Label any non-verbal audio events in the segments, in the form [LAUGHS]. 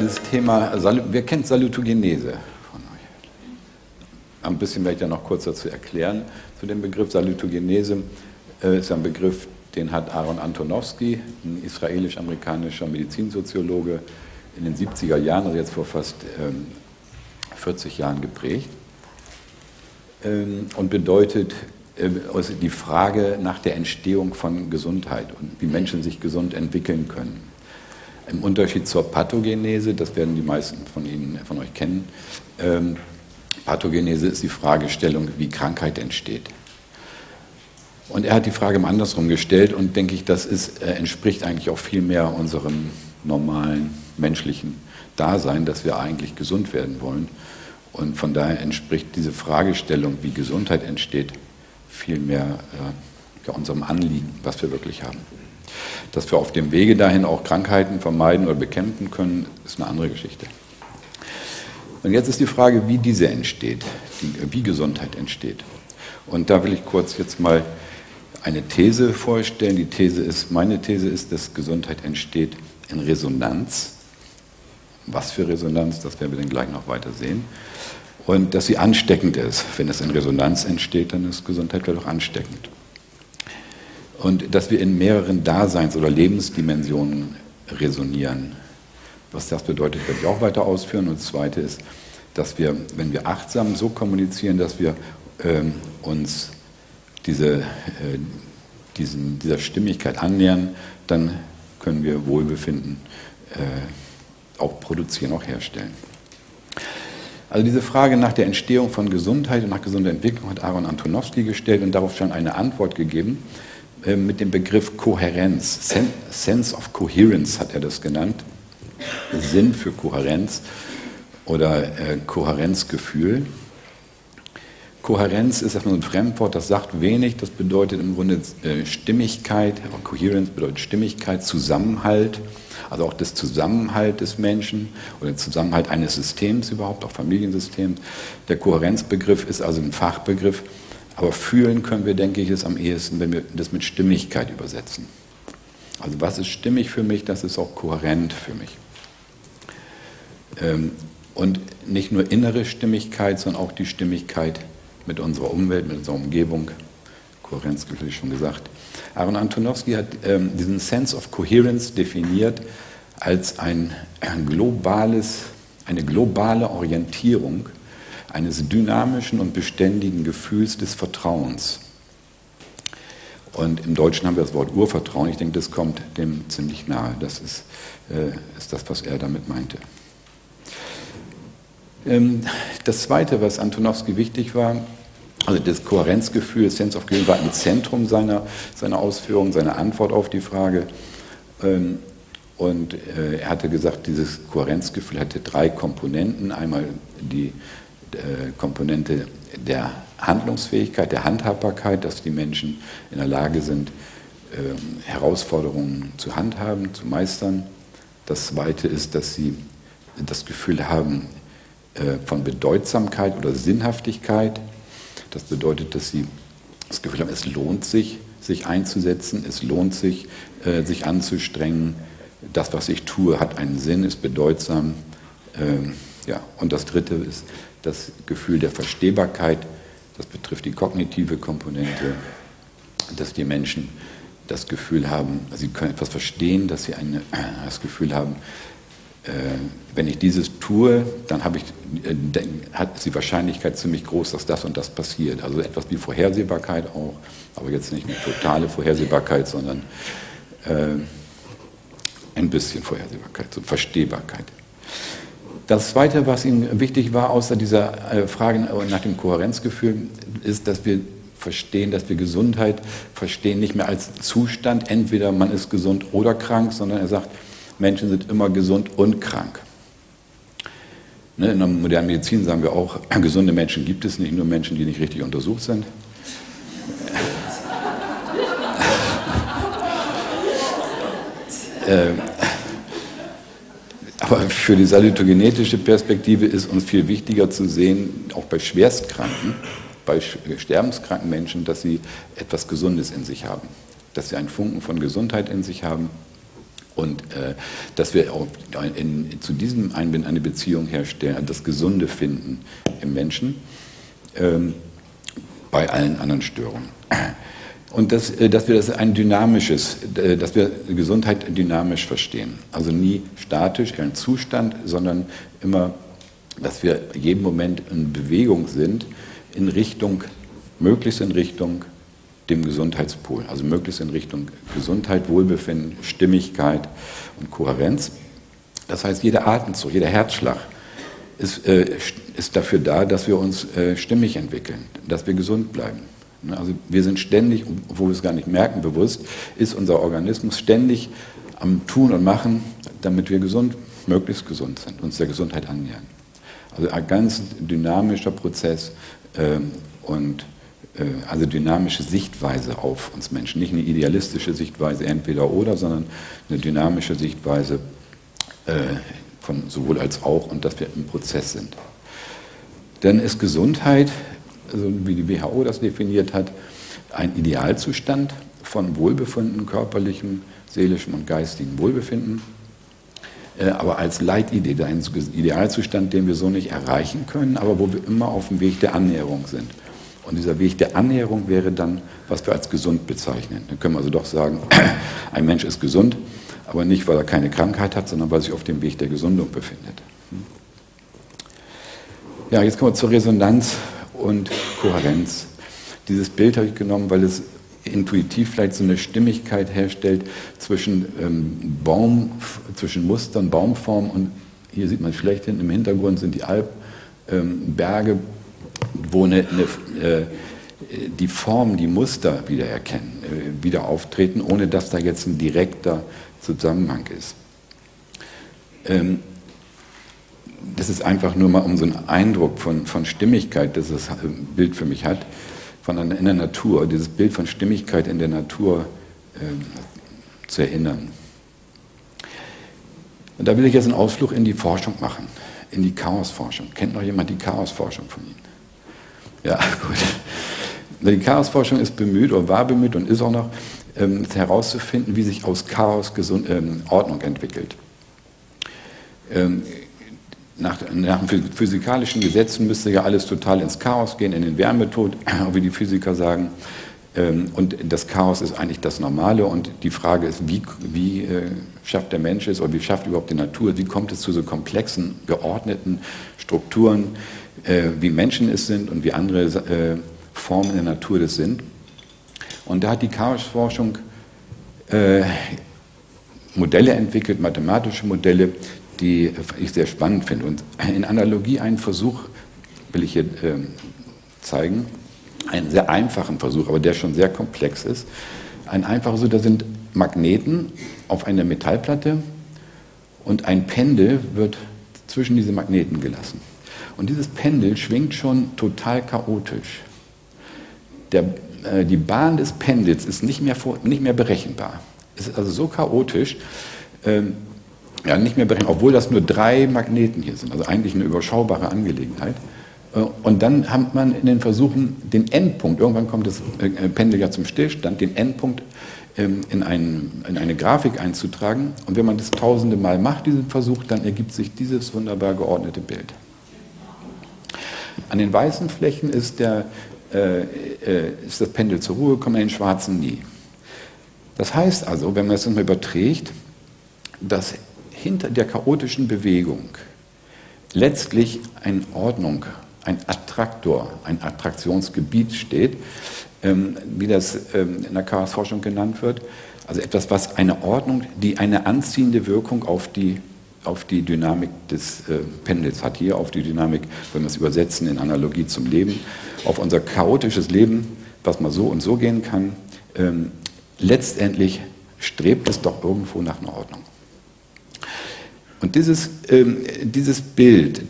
das Thema, wer kennt Salutogenese von euch? Ein bisschen werde ich ja noch kurz dazu erklären zu dem Begriff. Salutogenese äh, ist ein Begriff, den hat Aaron Antonowski, ein israelisch-amerikanischer Medizinsoziologe, in den 70er Jahren, also jetzt vor fast 40 ähm, Jahren geprägt ähm, und bedeutet äh, die Frage nach der Entstehung von Gesundheit und wie Menschen sich gesund entwickeln können. Im Unterschied zur Pathogenese, das werden die meisten von Ihnen, von euch kennen, ähm, Pathogenese ist die Fragestellung, wie Krankheit entsteht. Und er hat die Frage mal andersrum gestellt und denke ich, das ist, äh, entspricht eigentlich auch viel mehr unserem normalen menschlichen Dasein, dass wir eigentlich gesund werden wollen. Und von daher entspricht diese Fragestellung, wie Gesundheit entsteht, viel mehr äh, unserem Anliegen, was wir wirklich haben. Dass wir auf dem Wege dahin auch Krankheiten vermeiden oder bekämpfen können, ist eine andere Geschichte. Und jetzt ist die Frage, wie diese entsteht, wie Gesundheit entsteht. Und da will ich kurz jetzt mal eine These vorstellen. Die These ist, meine These ist, dass Gesundheit entsteht in Resonanz. Was für Resonanz, das werden wir dann gleich noch weiter sehen. Und dass sie ansteckend ist. Wenn es in Resonanz entsteht, dann ist Gesundheit vielleicht auch ansteckend. Und dass wir in mehreren Daseins- oder Lebensdimensionen resonieren. Was das bedeutet, werde ich auch weiter ausführen. Und das Zweite ist, dass wir, wenn wir achtsam so kommunizieren, dass wir ähm, uns diese, äh, diesen, dieser Stimmigkeit annähern, dann können wir Wohlbefinden äh, auch produzieren, auch herstellen. Also diese Frage nach der Entstehung von Gesundheit und nach gesunder Entwicklung hat Aaron Antonowski gestellt und darauf schon eine Antwort gegeben äh, mit dem Begriff Kohärenz. Sense of Coherence hat er das genannt. Sinn für Kohärenz oder äh, Kohärenzgefühl. Kohärenz ist erstmal ein Fremdwort, das sagt wenig, das bedeutet im Grunde äh, Stimmigkeit, Coherence bedeutet Stimmigkeit, Zusammenhalt, also auch das Zusammenhalt des Menschen oder der Zusammenhalt eines Systems überhaupt, auch Familiensystems. Der Kohärenzbegriff ist also ein Fachbegriff, aber fühlen können wir, denke ich, es am ehesten, wenn wir das mit Stimmigkeit übersetzen. Also was ist stimmig für mich, das ist auch kohärent für mich. Ähm, und nicht nur innere Stimmigkeit, sondern auch die Stimmigkeit mit unserer Umwelt, mit unserer Umgebung. Kohärenz, wie schon gesagt. Aaron Antonowski hat ähm, diesen Sense of Coherence definiert als ein, ein globales, eine globale Orientierung eines dynamischen und beständigen Gefühls des Vertrauens. Und im Deutschen haben wir das Wort Urvertrauen. Ich denke, das kommt dem ziemlich nahe. Das ist, äh, ist das, was er damit meinte. Ähm, das Zweite, was Antonowski wichtig war, also das Kohärenzgefühl, Sense of Coherence war im Zentrum seiner, seiner Ausführungen, seiner Antwort auf die Frage. Ähm, und äh, er hatte gesagt, dieses Kohärenzgefühl hatte drei Komponenten. Einmal die Komponente der Handlungsfähigkeit, der Handhabbarkeit, dass die Menschen in der Lage sind, ähm, Herausforderungen zu handhaben, zu meistern. Das Zweite ist, dass sie das Gefühl haben äh, von Bedeutsamkeit oder Sinnhaftigkeit das bedeutet, dass sie das Gefühl haben, es lohnt sich, sich einzusetzen, es lohnt sich, äh, sich anzustrengen. Das, was ich tue, hat einen Sinn, ist bedeutsam. Ähm, ja. Und das Dritte ist das Gefühl der Verstehbarkeit. Das betrifft die kognitive Komponente, dass die Menschen das Gefühl haben, sie können etwas verstehen, dass sie eine, das Gefühl haben, äh, wenn ich dieses tue, dann ich, äh, hat die Wahrscheinlichkeit ziemlich groß, dass das und das passiert. Also etwas wie Vorhersehbarkeit auch, aber jetzt nicht eine totale Vorhersehbarkeit, sondern äh, ein bisschen Vorhersehbarkeit, so Verstehbarkeit. Das Zweite, was ihm wichtig war, außer dieser äh, Frage nach dem Kohärenzgefühl, ist, dass wir verstehen, dass wir Gesundheit verstehen nicht mehr als Zustand, entweder man ist gesund oder krank, sondern er sagt, Menschen sind immer gesund und krank. Ne, in der modernen Medizin sagen wir auch, [CLEARS THROAT] gesunde Menschen gibt es nicht, nur Menschen, die nicht richtig untersucht sind. [LAUGHS] Äh, aber für die salutogenetische Perspektive ist uns viel wichtiger zu sehen, auch bei Schwerstkranken, bei sterbenskranken Menschen, dass sie etwas Gesundes in sich haben, dass sie einen Funken von Gesundheit in sich haben Und äh, dass wir auch in, in, zu diesem Einbinden eine Beziehung herstellen, das Gesunde finden im Menschen, ähm, bei allen anderen Störungen. Und dass, äh, dass wir das ein dynamisches, äh, dass wir Gesundheit dynamisch verstehen. Also nie statisch, ein Zustand, sondern immer, dass wir jeden Moment in Bewegung sind, in Richtung, möglichst in Richtung dem Gesundheitspol. Also möglichst in Richtung Gesundheit, Wohlbefinden, Stimmigkeit und Kohärenz. Das heißt, jeder Atemzug, jeder Herzschlag ist, äh, ist dafür da, dass wir uns stimmig entwickeln, dass wir gesund bleiben. Ne, also wir sind ständig, obwohl wir es gar nicht merken, bewusst, ist unser Organismus ständig am Tun und Machen, damit wir gesund, möglichst gesund sind, uns der Gesundheit annähern. Also ein ganz dynamischer Prozess ähm, und äh, also dynamische Sichtweise auf uns Menschen. Nicht eine idealistische Sichtweise entweder oder, sondern eine dynamische Sichtweise äh, von sowohl als auch und dass wir im Prozess sind. Dann ist Gesundheit, also wie die WHO das definiert hat, ein Idealzustand von Wohlbefinden, körperlichem, seelischem und geistigem Wohlbefinden, äh, aber als Leitidee, ein Idealzustand, den wir so nicht erreichen können, aber wo wir immer auf dem Weg der Annäherung sind. Und dieser Weg der Annäherung wäre dann, was wir als gesund bezeichnen. Dann können wir also doch sagen, [CLEARS THROAT] ein Mensch ist gesund, aber nicht, weil er keine Krankheit hat, sondern weil er sich auf dem Weg der Gesundung befindet. Ja, jetzt kommen wir zur Resonanz und Kohärenz. Dieses Bild habe ich genommen, weil es intuitiv vielleicht so eine Stimmigkeit herstellt zwischen ähm, Baum, zwischen Mustern, Baumformen und hier sieht man schlecht hin, im Hintergrund sind die Alpberge, ähm, wo eine, eine, äh, die Form, die Muster wiedererkennen, äh, wieder auftreten, ohne dass da jetzt ein direkter Zusammenhang ist. Ähm, das ist einfach nur mal um so einen Eindruck von, von Stimmigkeit, das das Bild für mich hat, von einer, in der Natur, dieses Bild von Stimmigkeit in der Natur äh, zu erinnern. Und da will ich jetzt einen Ausflug in die Forschung machen, in die Chaosforschung. Kennt noch jemand die Chaosforschung von Ihnen? Ja, [LAUGHS] gut. Die Chaosforschung ist bemüht oder war bemüht und ist auch noch, ähm, herauszufinden, wie sich aus Chaos Gesund, ähm, Ordnung entwickelt. Ähm, nach, nach physikalischen Gesetzen müsste ja alles total ins Chaos gehen, in den Wärmetod, [CLEARS THROAT] wie die Physiker sagen. Ähm, und das Chaos ist eigentlich das Normale. Und die Frage ist, wie, wie äh, schafft der Mensch es oder wie schafft überhaupt die Natur, wie kommt es zu so komplexen, geordneten Strukturen, äh, wie Menschen es sind und wie andere äh, Formen der Natur das sind. Und da hat die Chaosforschung Modelle entwickelt, mathematische Modelle, die ich sehr spannend finde. Und in Analogie einen Versuch will ich hier äh, zeigen, einen sehr einfachen Versuch, aber der schon sehr komplex ist. Ein einfacher Versuch, da sind Magneten auf einer Metallplatte und ein Pendel wird zwischen diese Magneten gelassen. Und dieses Pendel schwingt schon total chaotisch. Der, äh, die Bahn des Pendels ist nicht mehr, vor, nicht mehr berechenbar. Es ist also so chaotisch, ähm, ja, nicht mehr berechnen, obwohl das nur drei Magneten hier sind, also eigentlich eine überschaubare Angelegenheit. Äh, und dann hat man in den Versuchen den Endpunkt, irgendwann kommt das äh, Pendel ja zum Stillstand, den Endpunkt ähm, in, einen, in eine Grafik einzutragen. Und wenn man das tausende Mal macht, diesen Versuch, dann ergibt sich dieses wunderbar geordnete Bild. An den weißen Flächen ist, der, äh, äh, ist das Pendel zur Ruhe gekommen, an den schwarzen nie. Das heißt also, wenn man das mal überträgt, dass hinter der chaotischen Bewegung letztlich eine Ordnung, ein Attraktor, ein Attraktionsgebiet steht, ähm, wie das ähm, in der Chaosforschung genannt wird. Also etwas, was eine Ordnung, die eine anziehende Wirkung auf die, auf die Dynamik des äh, Pendels hat. Hier auf die Dynamik, wenn wir es übersetzen in Analogie zum Leben, auf unser chaotisches Leben, was mal so und so gehen kann. Ähm, letztendlich strebt es doch irgendwo nach einer Ordnung. Und dieses, ähm, dieses Bild,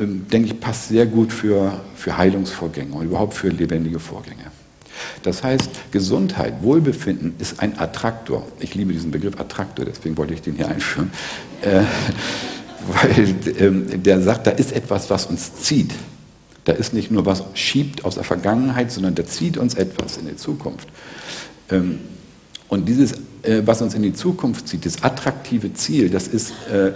ähm, denke ich, passt sehr gut für, für Heilungsvorgänge und überhaupt für lebendige Vorgänge. Das heißt, Gesundheit, Wohlbefinden ist ein Attraktor. Ich liebe diesen Begriff Attraktor, deswegen wollte ich den hier einführen. Äh, [LAUGHS] weil ähm, der sagt, da ist etwas, was uns zieht. Da ist nicht nur was schiebt aus der Vergangenheit, sondern da zieht uns etwas in die Zukunft. Ähm, Und dieses, äh, was uns in die Zukunft zieht, das attraktive Ziel, das ist, äh,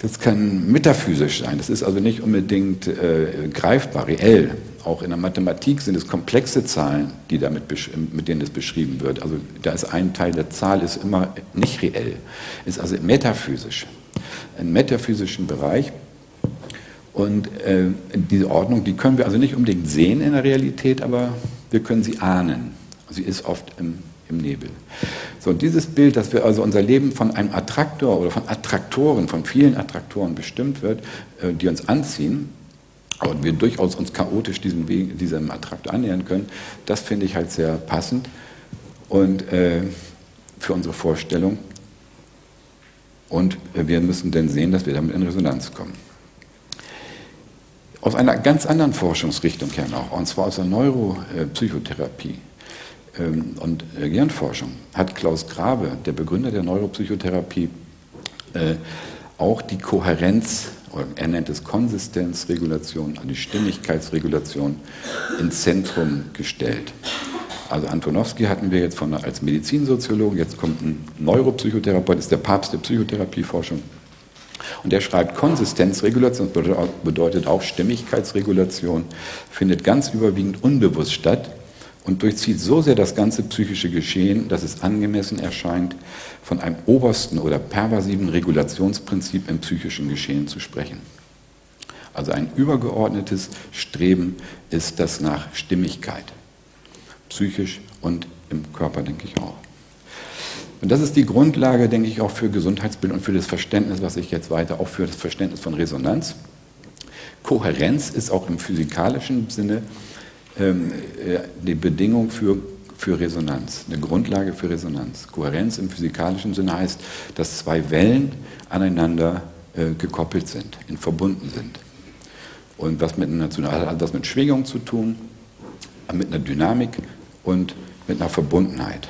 das kann metaphysisch sein. Das ist also nicht unbedingt äh, greifbar, reell. Auch in der Mathematik sind es komplexe Zahlen, die damit, mit denen es beschrieben wird. Also da ist ein Teil der Zahl ist immer nicht reell, ist also metaphysisch, im metaphysischen Bereich. Und äh, diese Ordnung, die können wir also nicht unbedingt sehen in der Realität, aber wir können sie ahnen. Sie ist oft im, im Nebel. So, und dieses Bild, dass wir also unser Leben von einem Attraktor oder von Attraktoren, von vielen Attraktoren bestimmt wird, äh, die uns anziehen, und wir durchaus uns chaotisch diesem, diesem Attraktor annähern können, das finde ich halt sehr passend und äh, für unsere Vorstellung. Und wir müssen dann sehen, dass wir damit in Resonanz kommen. Aus einer ganz anderen Forschungsrichtung her noch, und zwar aus der Neuropsychotherapie und äh, Gehirnforschung, hat Klaus Grabe, der Begründer der Neuropsychotherapie, äh, auch die Kohärenz, er nennt es Konsistenzregulation, also die Stimmigkeitsregulation ins Zentrum gestellt. Also Antonowski hatten wir jetzt von, als Medizinsoziologen, jetzt kommt ein Neuropsychotherapeut, ist der Papst der Psychotherapieforschung. Und er schreibt, Konsistenzregulation bedeutet auch Stimmigkeitsregulation, findet ganz überwiegend unbewusst statt und durchzieht so sehr das ganze psychische Geschehen, dass es angemessen erscheint, von einem obersten oder pervasiven Regulationsprinzip im psychischen Geschehen zu sprechen. Also ein übergeordnetes Streben ist das nach Stimmigkeit, psychisch und im Körper, denke ich auch. Und das ist die Grundlage, denke ich, auch für Gesundheitsbild und für das Verständnis, was ich jetzt weiter, auch für das Verständnis von Resonanz. Kohärenz ist auch im physikalischen Sinne die Bedingung für, für Resonanz, eine Grundlage für Resonanz. Kohärenz im physikalischen Sinne heißt, dass zwei Wellen aneinander äh, gekoppelt sind, in verbunden sind. Und was mit, einer, hat das mit Schwingung zu tun, mit einer Dynamik und mit einer Verbundenheit.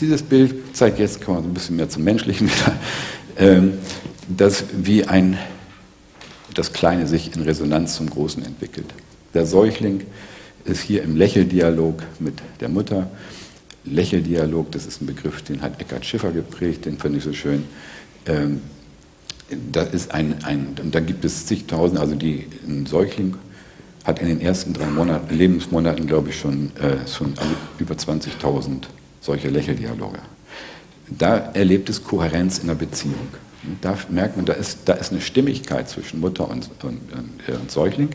Dieses Bild zeigt jetzt, kommen wir ein bisschen mehr zum Menschlichen wieder, ähm, dass wie ein, das Kleine sich in Resonanz zum Großen entwickelt. Der Säugling ist hier im Lächeldialog mit der Mutter. Lächeldialog, das ist ein Begriff, den hat Eckhard Schiffer geprägt, den finde ich so schön. Ähm, da ist ein, ein, und da gibt es zigtausend, also die, ein Säugling hat in den ersten drei Monaten, Lebensmonaten, glaube ich, schon, äh, schon also über 20.000 solche Lächeldialoge. Da erlebt es Kohärenz in der Beziehung. Da merkt man, da ist, da ist eine Stimmigkeit zwischen Mutter und, und, und Säugling.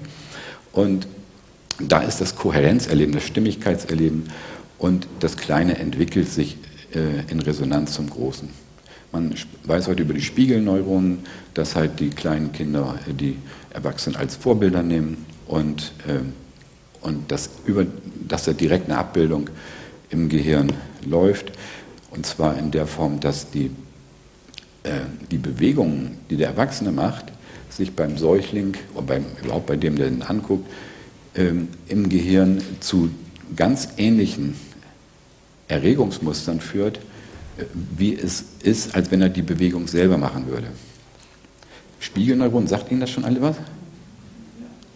Und da ist das Kohärenzerleben, das Stimmigkeitserleben und das Kleine entwickelt sich äh, in Resonanz zum Großen. Man weiß heute über die Spiegelneuronen, dass halt die kleinen Kinder die Erwachsenen als Vorbilder nehmen und, äh, und dass, über, dass da direkt eine Abbildung im Gehirn läuft. Und zwar in der Form, dass die, äh, die Bewegungen, die der Erwachsene macht, sich beim Säugling oder beim, überhaupt bei dem, der ihn anguckt, ähm, im Gehirn zu ganz ähnlichen Erregungsmustern führt, äh, wie es ist, als wenn er die Bewegung selber machen würde. Spiegelneuronen, sagt Ihnen das schon alle was?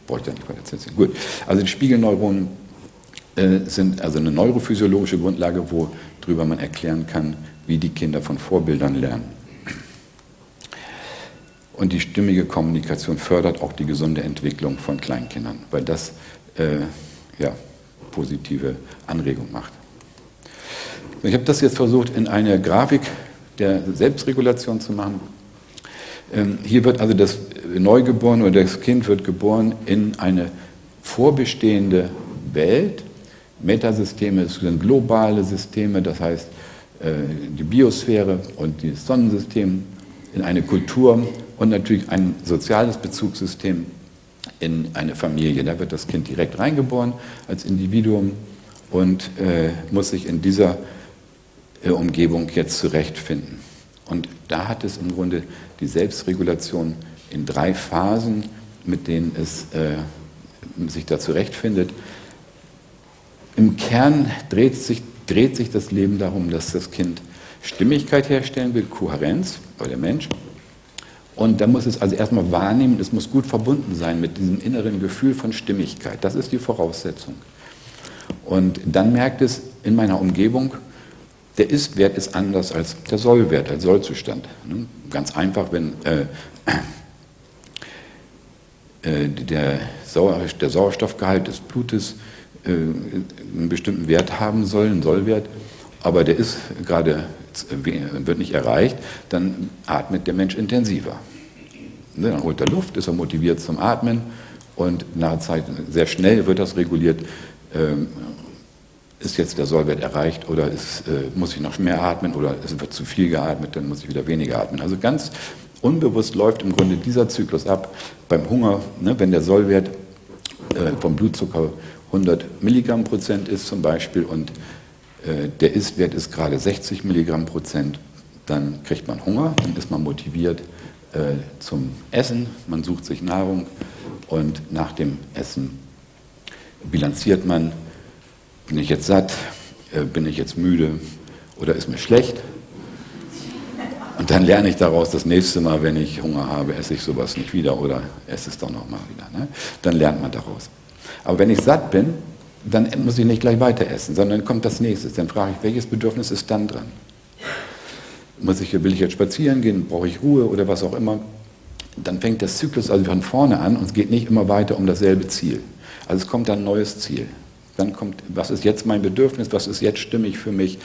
Brauche ich da nicht weiter erzählen. Gut, also die Spiegelneuronen äh, sind also eine neurophysiologische Grundlage, worüber man erklären kann, wie die Kinder von Vorbildern lernen. Und die stimmige Kommunikation fördert auch die gesunde Entwicklung von Kleinkindern, weil das äh, ja, positive Anregung macht. Ich habe das jetzt versucht, in eine Grafik der Selbstregulation zu machen. Ähm, hier wird also das Neugeborene oder das Kind wird geboren in eine vorbestehende Welt, Metasysteme sind globale Systeme, das heißt äh, die Biosphäre und das Sonnensystem in eine Kultur und natürlich ein soziales Bezugssystem in eine Familie. Da wird das Kind direkt reingeboren als Individuum und äh, muss sich in dieser äh, Umgebung jetzt zurechtfinden. Und da hat es im Grunde die Selbstregulation in drei Phasen, mit denen es äh, sich da zurechtfindet. Im Kern dreht sich, dreht sich das Leben darum, dass das Kind Stimmigkeit herstellen will, Kohärenz, oder der Mensch. Und da muss es also erstmal wahrnehmen, es muss gut verbunden sein mit diesem inneren Gefühl von Stimmigkeit. Das ist die Voraussetzung. Und dann merkt es in meiner Umgebung, der Ist-Wert ist anders als der Soll-Wert, als Sollzustand. Ne? Ganz einfach, wenn äh, äh, der, Sauer, der, Sauerstoffgehalt des Blutes äh, einen bestimmten Wert haben soll, einen Sollwert, aber der ist gerade, wird nicht erreicht, dann atmet der Mensch intensiver. Ne, dann holt er Luft, ist er motiviert zum Atmen und nach Zeit, sehr schnell wird das reguliert. Ähm, ist jetzt der Sollwert erreicht oder ist, äh, muss ich noch mehr atmen oder es wird zu viel geatmet, dann muss ich wieder weniger atmen. Also ganz unbewusst läuft im Grunde dieser Zyklus ab. Beim Hunger, ne, wenn der Sollwert äh, vom Blutzucker 100 Milligramm Prozent ist zum Beispiel und äh, der Istwert ist gerade 60 Milligramm Prozent, dann kriegt man Hunger, dann ist man motiviert äh, zum Essen, man sucht sich Nahrung und nach dem Essen bilanziert man, bin ich jetzt satt, äh, bin ich jetzt müde oder ist mir schlecht. Und dann lerne ich daraus, das nächste Mal, wenn ich Hunger habe, esse ich sowas nicht wieder oder esse es doch nochmal wieder. Ne? Dann lernt man daraus. Aber wenn ich satt bin, dann muss ich nicht gleich weiter essen, sondern kommt das nächste. Dann frage ich, welches Bedürfnis ist dann dran? Muss ich, will ich jetzt spazieren gehen, brauche ich Ruhe oder was auch immer? Dann fängt der Zyklus also von vorne an und es geht nicht immer weiter um dasselbe Ziel. Also es kommt dann ein neues Ziel. Dann kommt, was ist jetzt mein Bedürfnis, was ist jetzt stimmig für mich?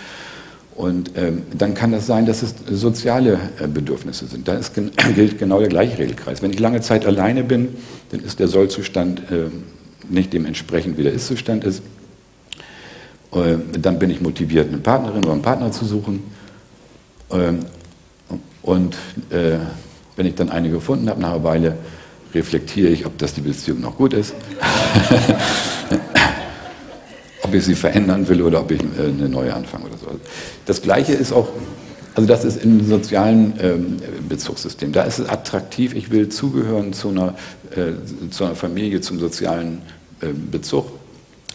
Und ähm, dann kann das sein, dass es soziale äh, Bedürfnisse sind. Da ist, [CLEARS THROAT] gilt genau der gleiche Regelkreis. Wenn ich lange Zeit alleine bin, dann ist der Sollzustand äh, nicht dementsprechend, wie der Ist-Zustand ist. Äh, dann bin ich motiviert, eine Partnerin oder einen Partner zu suchen. Ähm, und äh, wenn ich dann eine gefunden habe, nach einer Weile reflektiere ich, ob das die Beziehung noch gut ist, [LAUGHS] ob ich sie verändern will oder ob ich äh, eine neue anfange oder so. Das Gleiche ist auch, also das ist im sozialen ähm, Bezugssystem. Da ist es attraktiv, ich will zugehören zu einer, äh, zu einer Familie, zum sozialen äh, Bezug.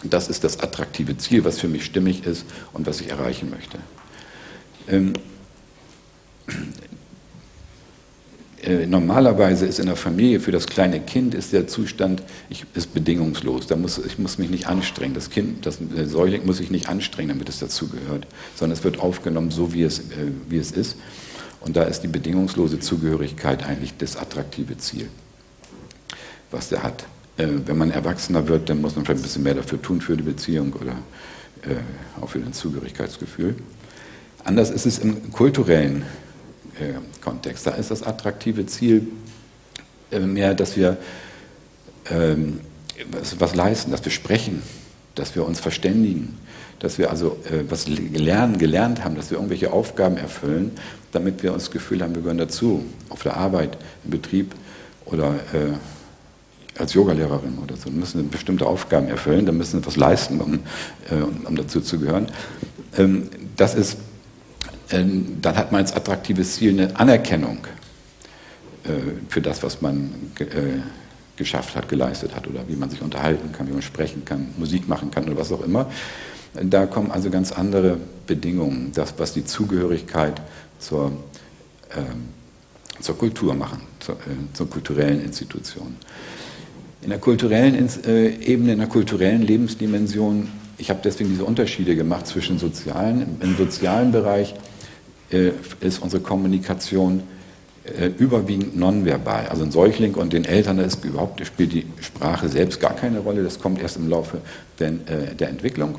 Das ist das attraktive Ziel, was für mich stimmig ist und was ich erreichen möchte. Ähm, äh, normalerweise ist in der Familie für das kleine Kind ist der Zustand ich, ist bedingungslos. Da muss, ich muss mich nicht anstrengen. Das Kind, das der Säugling muss sich nicht anstrengen, damit es dazugehört, sondern es wird aufgenommen, so wie es, äh, wie es ist. Und da ist die bedingungslose Zugehörigkeit eigentlich das attraktive Ziel, was der hat. Äh, wenn man erwachsener wird, dann muss man vielleicht ein bisschen mehr dafür tun für die Beziehung oder äh, auch für das Zugehörigkeitsgefühl. Anders ist es im kulturellen äh, Kontext. Da ist das attraktive Ziel äh, mehr, dass wir ähm, was, was, leisten, dass wir sprechen, dass wir uns verständigen, dass wir also äh, was lernen, gelernt haben, dass wir irgendwelche Aufgaben erfüllen, damit wir uns das Gefühl haben, wir gehören dazu, auf der Arbeit, im Betrieb oder äh, als Yogalehrerin oder so. Müssen bestimmte Aufgaben erfüllen, dann müssen wir was leisten, um, äh, um dazu zu gehören. Ähm, das ist ähm, dann hat man als attraktives Ziel eine Anerkennung äh, für das, was man äh, geschafft hat, geleistet hat oder wie man sich unterhalten kann, wie man sprechen kann, Musik machen kann oder was auch immer. Da kommen also ganz andere Bedingungen, das, was die Zugehörigkeit zur, ähm, zur Kultur machen, zur, äh, zur, kulturellen Institution. In der kulturellen äh, Ebene, in der kulturellen Lebensdimension, ich habe deswegen diese Unterschiede gemacht zwischen sozialen, im sozialen Bereich äh, ist unsere Kommunikation äh, überwiegend nonverbal. Also ein Säugling und den Eltern da ist überhaupt spielt die Sprache selbst gar keine Rolle. Das kommt erst im Laufe der, der Entwicklung.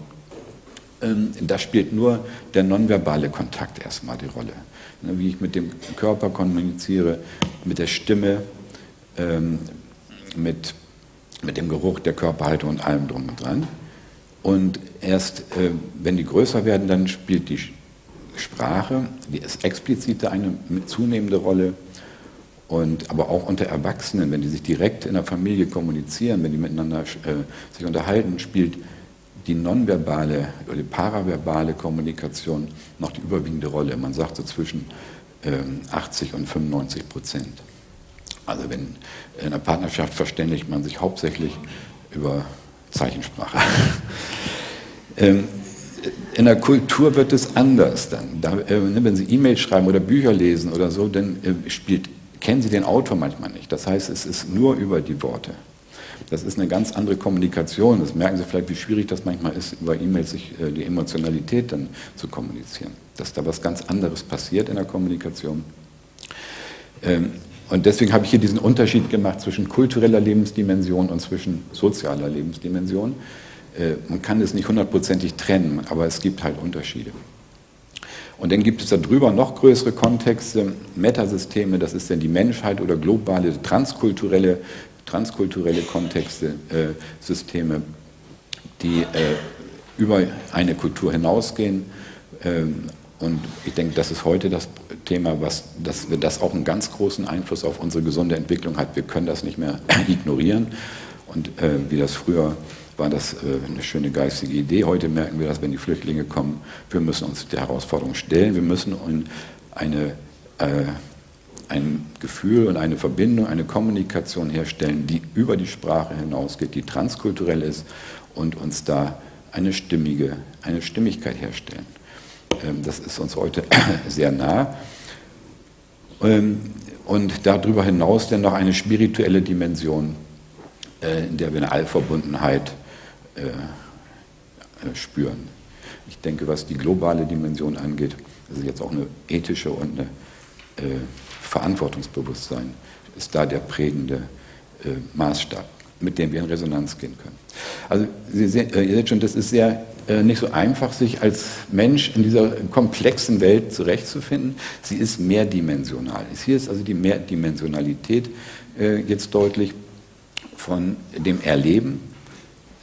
Ähm, da spielt nur der nonverbale Kontakt erstmal die Rolle. Ne, wie ich mit dem Körper kommuniziere, mit der Stimme, ähm, mit, mit dem Geruch der Körperhaltung und allem drum und dran. Und erst wenn die größer werden, dann spielt die Sprache, die ist explizite eine zunehmende Rolle. Und, aber auch unter Erwachsenen, wenn die sich direkt in der Familie kommunizieren, wenn die miteinander äh, sich unterhalten, spielt die nonverbale oder die paraverbale Kommunikation noch die überwiegende Rolle. Man sagt so zwischen ähm, 80 und 95 Prozent. Also wenn in einer Partnerschaft verständigt man sich hauptsächlich über Zeichensprache. [LAUGHS] ähm, in der Kultur wird es anders dann. Da, äh, ne, wenn Sie E-Mails schreiben oder Bücher lesen oder so, dann äh, spielt, kennen Sie den Autor manchmal nicht. Das heißt, es ist nur über die Worte. Das ist eine ganz andere Kommunikation. Das merken Sie vielleicht, wie schwierig das manchmal ist, über E-Mails sich äh, die Emotionalität dann zu kommunizieren. Dass da was ganz anderes passiert in der Kommunikation. Und deswegen habe ich hier diesen Unterschied gemacht zwischen kultureller Lebensdimension und zwischen sozialer Lebensdimension. Äh, man kann es nicht hundertprozentig trennen, aber es gibt halt Unterschiede. Und dann gibt es darüber noch größere Kontexte, Metasysteme, das ist dann die Menschheit oder globale, transkulturelle, transkulturelle Kontexte, äh, Systeme, die äh, über eine Kultur hinausgehen. Ähm, und ich denke, das ist heute das Thema, was, dass wir das auch einen ganz großen Einfluss auf unsere gesunde Entwicklung hat. Wir können das nicht mehr [CLEARS THROAT] ignorieren. Und äh, wie das früher war das äh, eine schöne geistige Idee. Heute merken wir, dass wenn die Flüchtlinge kommen, wir müssen uns der Herausforderung stellen. Wir müssen eine, äh, ein Gefühl und eine Verbindung, eine Kommunikation herstellen, die über die Sprache hinausgeht, die transkulturell ist und uns da eine stimmige, eine Stimmigkeit herstellen. Ähm, das ist uns heute [COUGHS] sehr nah. Ähm, und darüber hinaus dann noch eine spirituelle Dimension, äh, in der wir eine Allverbundenheit äh, äh, spüren. Ich denke, was die globale Dimension angeht, das ist jetzt auch eine ethische und eine Verantwortungsbewusstsein, ist da der prägende Maßstab, mit dem wir in Resonanz gehen können. Also Sie sehen, äh, ihr seht schon, das ist sehr äh, nicht so einfach, sich als Mensch in dieser komplexen Welt zurechtzufinden. Sie ist mehrdimensional. Hier ist also die Mehrdimensionalität jetzt deutlich von dem Erleben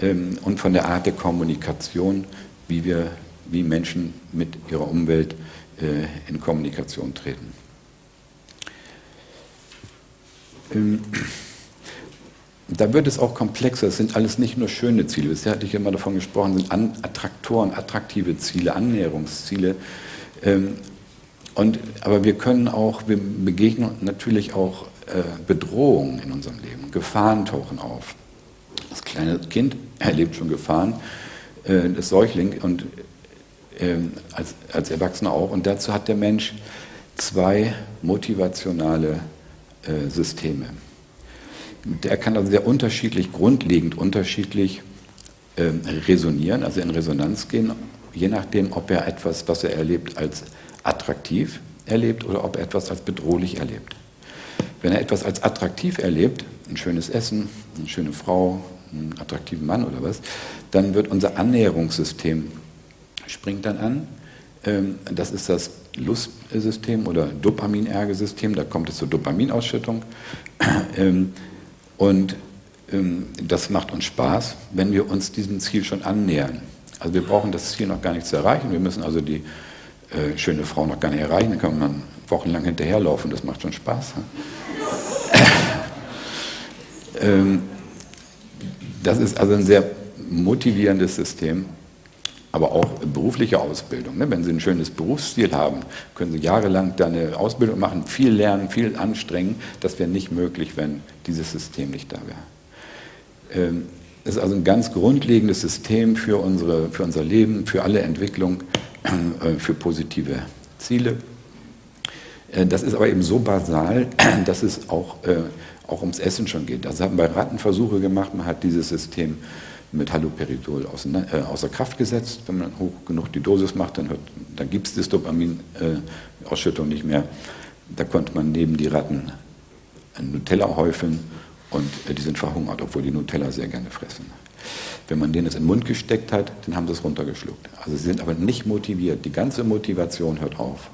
ähm, und von der Art der Kommunikation, wie wir, wie Menschen mit ihrer Umwelt äh, in Kommunikation treten. Da wird es auch komplexer. Es sind alles nicht nur schöne Ziele. Bisher hatte ich immer davon gesprochen, sind Attraktoren, attraktive Ziele, Annäherungsziele. Ähm, und, aber wir können auch, wir begegnen natürlich auch äh, Bedrohungen in unserem Leben. Gefahren tauchen auf. Das kleine Kind [LAUGHS] erlebt schon Gefahren, äh, das Säugling und äh, als, als Erwachsener auch. Und dazu hat der Mensch zwei motivationale äh, Systeme. Der kann also sehr unterschiedlich, grundlegend unterschiedlich äh, resonieren, also in Resonanz gehen, je nachdem, ob er etwas, was er erlebt, als attraktiv erlebt oder ob er etwas als bedrohlich erlebt. Wenn er etwas als attraktiv erlebt, ein schönes Essen, eine schöne Frau, einen attraktiven Mann oder was, dann wird unser Annäherungssystem springt dann an. Ähm, das ist das Lustsystem oder Dopaminergesystem, da kommt es zur Dopaminausschüttung. [CLEARS THROAT] Ähm, und ähm, das macht uns Spaß, wenn wir uns diesem Ziel schon annähern. Also wir brauchen das Ziel noch gar nicht zu erreichen, wir müssen also die äh, schöne Frau noch gar nicht erreichen, dann kann man wochenlang hinterherlaufen, das macht schon Spaß. [LAUGHS] ähm, das ist also ein sehr motivierendes System, aber auch berufliche Ausbildung. Ne? Wenn Sie ein schönes Berufsziel haben, können Sie jahrelang da eine Ausbildung machen, viel lernen, viel anstrengen. Das wäre nicht möglich, wenn dieses System nicht da wäre. Ähm, ist also ein ganz grundlegendes System für, unsere, für unser Leben, für alle Entwicklung, äh, für positive Ziele. Äh, das ist aber eben so basal, [CLEARS THROAT] dass es auch äh, auch ums Essen schon geht. Also haben bei Ratten Versuche gemacht, man hat dieses System mit Haloperidol außer, äh, außer Kraft gesetzt. Wenn man hoch genug die Dosis macht, dann, dann gibt es das Dopaminausschüttung äh, nicht mehr. Da konnte man neben die Ratten Nutella häufeln und äh, die sind verhungert, obwohl die Nutella sehr gerne fressen. Wenn man denen das in den Mund gesteckt hat, dann haben sie es runtergeschluckt. Also sie sind aber nicht motiviert. Die ganze Motivation hört auf.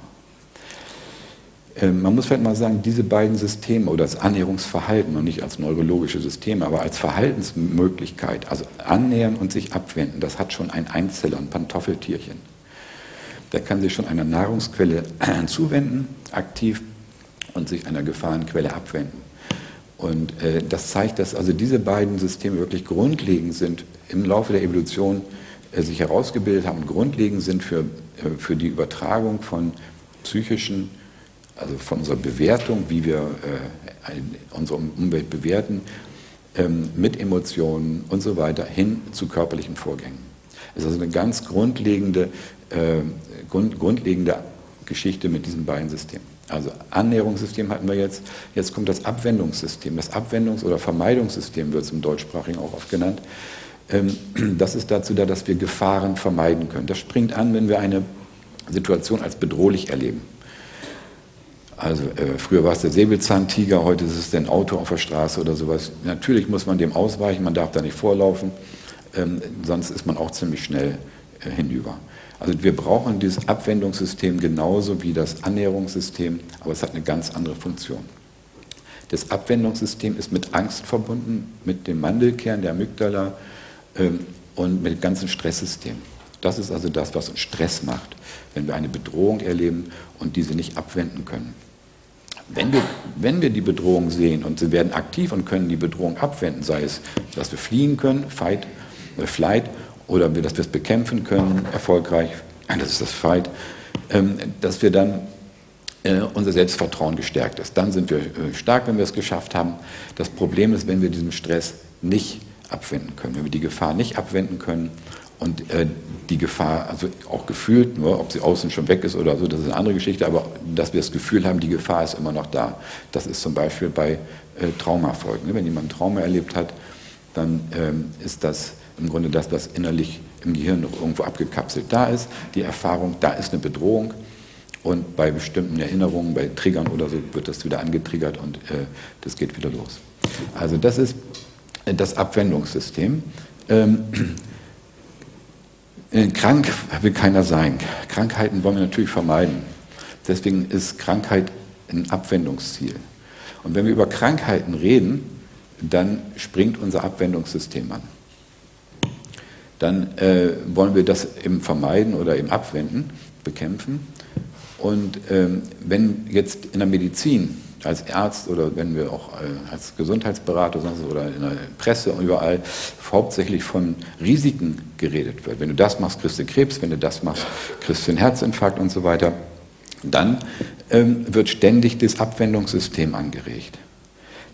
Ähm, man muss vielleicht mal sagen, diese beiden Systeme oder das Annäherungsverhalten, und nicht als neurologische Systeme, aber als Verhaltensmöglichkeit, also annähern und sich abwenden, das hat schon ein Einzeller, ein Pantoffeltierchen. Der kann sich schon einer Nahrungsquelle [CLEARS THROAT] zuwenden, aktiv, und sich einer Gefahrenquelle abwenden. Und äh, das zeigt, dass also diese beiden Systeme wirklich grundlegend sind, im Laufe der Evolution äh, sich herausgebildet haben, grundlegend sind für, äh, für die Übertragung von psychischen also von unserer Bewertung, wie wir äh, unsere Umwelt bewerten, ähm, mit Emotionen und so weiter hin zu körperlichen Vorgängen. Es ist also eine ganz grundlegende, äh, grund, grundlegende Geschichte mit diesen beiden Systemen. Also Annäherungssystem hatten wir jetzt. Jetzt kommt das Abwendungssystem. Das Abwendungs- oder Vermeidungssystem wird es im Deutschsprachigen auch oft genannt. Ähm, [CLEARS THROAT] das ist dazu da, dass wir Gefahren vermeiden können. Das springt an, wenn wir eine Situation als bedrohlich erleben. Also äh, früher war es der Säbelzahntiger, heute ist es ein Auto auf der Straße oder sowas. Natürlich muss man dem ausweichen, man darf da nicht vorlaufen, ähm, sonst ist man auch ziemlich schnell äh, hinüber. Also wir brauchen dieses Abwendungssystem genauso wie das Annäherungssystem, aber es hat eine ganz andere Funktion. Das Abwendungssystem ist mit Angst verbunden, mit dem Mandelkern der Amygdala ähm, und mit dem ganzen Stresssystem. Das ist also das, was uns Stress macht, wenn wir eine Bedrohung erleben und diese nicht abwenden können. Wenn wir, wenn wir die Bedrohung sehen und sie werden aktiv und können die Bedrohung abwenden, sei es, dass wir fliehen können, Fight, äh, Flight, oder dass wir es bekämpfen können, erfolgreich, das ist das Fight, ähm, dass wir dann äh, unser Selbstvertrauen gestärkt ist. Dann sind wir äh, stark, wenn wir es geschafft haben. Das Problem ist, wenn wir diesen Stress nicht abwenden können, wenn wir die Gefahr nicht abwenden können und äh, die Gefahr, also auch gefühlt, nur ob sie außen schon weg ist oder so, das ist eine andere Geschichte, aber dass wir das Gefühl haben, die Gefahr ist immer noch da. Das ist zum Beispiel bei Traumafolgen. Wenn jemand ein Trauma erlebt hat, dann ähm, ist das im Grunde das, was innerlich im Gehirn noch irgendwo abgekapselt da ist. Die Erfahrung, da ist eine Bedrohung. Und bei bestimmten Erinnerungen, bei Triggern oder so, wird das wieder angetriggert und äh, das geht wieder los. Also das ist das Abwendungssystem. Ähm, [CLEARS THROAT] äh, krank will keiner sein. Krankheiten wollen wir natürlich vermeiden. Deswegen ist Krankheit ein Abwendungsziel. Und wenn wir über Krankheiten reden, dann springt unser Abwendungssystem an. Dann äh, wollen wir das eben vermeiden oder eben abwenden, bekämpfen. Und ähm, wenn jetzt in der Medizin als Arzt oder wenn wir auch äh, als Gesundheitsberater oder in der Presse und überall hauptsächlich von Risiken geredet wird. Wenn du das machst, kriegst du Krebs, wenn du das machst, kriegst du einen Herzinfarkt und so weiter. Dann ähm, wird ständig das Abwendungssystem angeregt.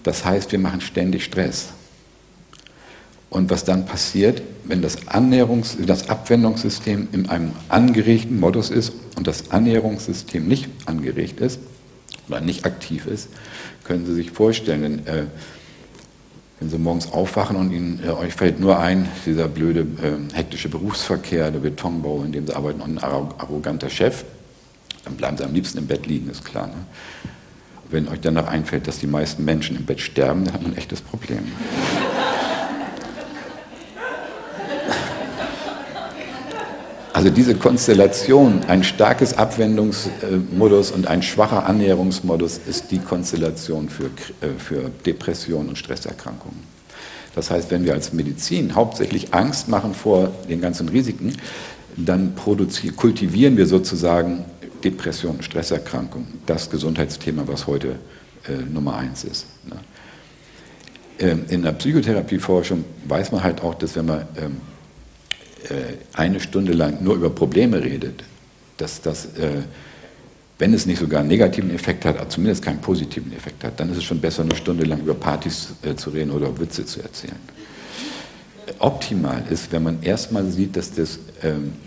Das heißt, wir machen ständig Stress. Und was dann passiert, wenn das, Annäherungs-, das Abwendungssystem in einem angeregten Modus ist und das Annäherungssystem nicht angeregt ist oder nicht aktiv ist, können Sie sich vorstellen, wenn, äh, wenn Sie morgens aufwachen und Ihnen, äh, euch fällt nur ein, dieser blöde äh, hektische Berufsverkehr, der Betonbau, in dem Sie arbeiten und ein arroganter Chef, dann bleiben Sie am liebsten im Bett liegen, ist klar. Ne? Wenn euch danach einfällt, dass die meisten Menschen im Bett sterben, dann hat man ein echtes Problem. Also diese Konstellation, ein starkes Abwendungsmodus und ein schwacher Annäherungsmodus ist die Konstellation für, äh, für Depression und Stresserkrankungen. Das heißt, wenn wir als Medizin hauptsächlich Angst machen vor den ganzen Risiken, dann kultivieren wir sozusagen Depression, Stresserkrankung, das Gesundheitsthema, was heute äh, Nummer eins ist. Ne? Ähm, in der Psychotherapieforschung weiß man halt auch, dass wenn man ähm, äh, eine Stunde lang nur über Probleme redet, dass das, äh, wenn es nicht sogar einen negativen Effekt hat, zumindest keinen positiven Effekt hat, dann ist es schon besser, eine Stunde lang über Partys äh, zu reden oder Witze zu erzählen. Optimal ist, wenn man erstmal sieht, dass das ähm, äh,